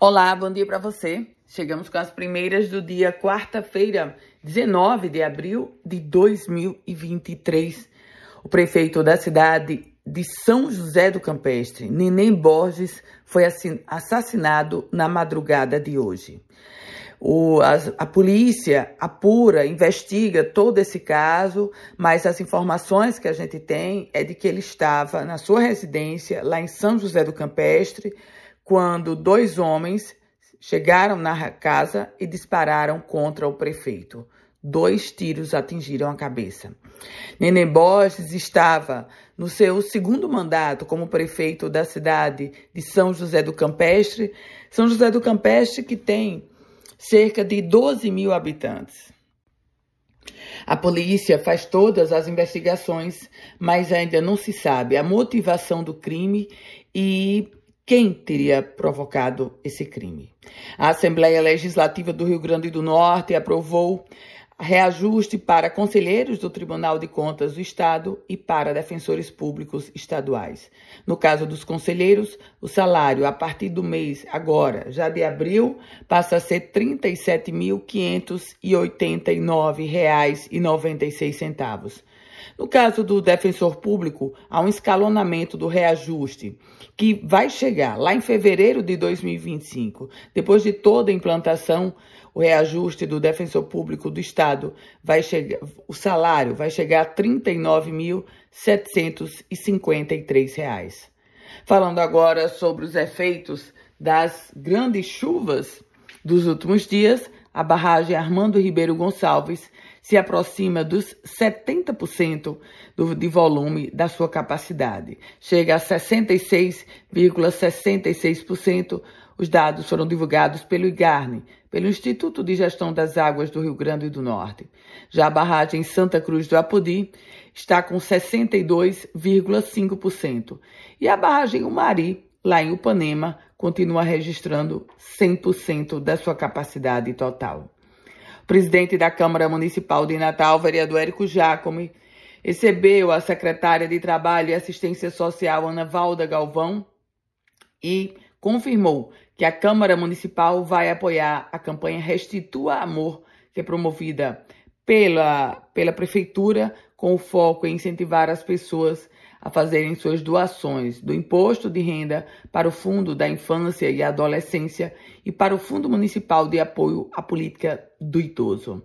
Olá, bom dia para você. Chegamos com as primeiras do dia quarta-feira, 19 de abril de 2023. O prefeito da cidade de São José do Campestre, Neném Borges, foi assassinado na madrugada de hoje. O, a, a, polícia apura, investiga todo esse caso, mas as informações que a gente tem é de que ele estava na sua residência, lá em São José do Campestre, quando dois homens chegaram na casa e dispararam contra o prefeito. Dois tiros atingiram a cabeça. Nenê Borges estava no seu segundo mandato como prefeito da cidade de São José do Campestre. São José do Campestre que tem cerca de 12 mil habitantes. A polícia faz todas as investigações, mas ainda não se sabe a motivação do crime e quem teria provocado esse crime. A Assembleia Legislativa do Rio Grande do Norte aprovou reajuste para conselheiros do Tribunal de Contas do Estado e para defensores públicos estaduais. No caso dos conselheiros, o salário a partir do mês agora, já de abril, passa a ser R$ 37.589,96. No caso do defensor público, há um escalonamento do reajuste que vai chegar lá em fevereiro de 2025, depois de toda a implantação, o reajuste do defensor público do estado vai chegar, o salário vai chegar a 39.753 reais. Falando agora sobre os efeitos das grandes chuvas dos últimos dias, a barragem Armando Ribeiro Gonçalves se aproxima dos 70% do, de volume da sua capacidade. Chega a 66,66%. Os dados foram divulgados pelo IGARNE, pelo Instituto de Gestão das Águas do Rio Grande do Norte. Já a barragem Santa Cruz do Apodi está com 62,5%. E a barragem Umari, lá em Upanema, continua registrando 100% da sua capacidade total. O presidente da Câmara Municipal de Natal, vereador Érico Jacome, recebeu a secretária de Trabalho e Assistência Social, Ana Valda Galvão, e confirmou que a Câmara Municipal vai apoiar a campanha Restitua Amor, que é promovida pela, pela Prefeitura, com o foco em incentivar as pessoas a fazerem suas doações do imposto de renda para o Fundo da Infância e Adolescência e para o Fundo Municipal de Apoio à Política do Idoso.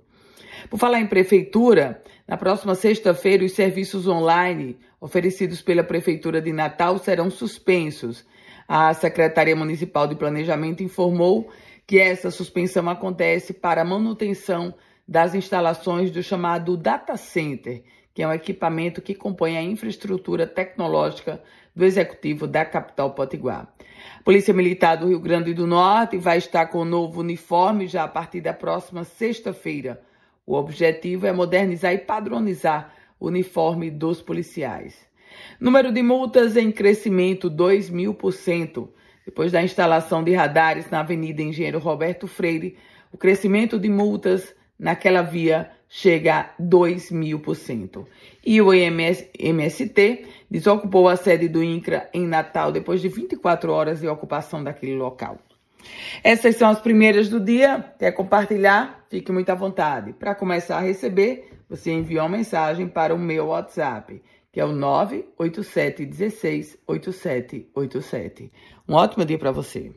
Por falar em prefeitura, na próxima sexta-feira os serviços online oferecidos pela Prefeitura de Natal serão suspensos. A Secretaria Municipal de Planejamento informou que essa suspensão acontece para manutenção das instalações do chamado Data Center, que é um equipamento que compõe a infraestrutura tecnológica do Executivo da capital potiguar. A Polícia Militar do Rio Grande do Norte vai estar com o novo uniforme já a partir da próxima sexta-feira. O objetivo é modernizar e padronizar o uniforme dos policiais. Número de multas em crescimento 2 mil por cento. Depois da instalação de radares na Avenida Engenheiro Roberto Freire, o crescimento de multas naquela via chega a 2 mil por cento. E o MST desocupou a sede do INCRA em Natal depois de 24 horas de ocupação daquele local. Essas são as primeiras do dia. Quer compartilhar? Fique muito à vontade. Para começar a receber, você envia uma mensagem para o meu WhatsApp, que é o 987 16 8787. Um ótimo dia para você.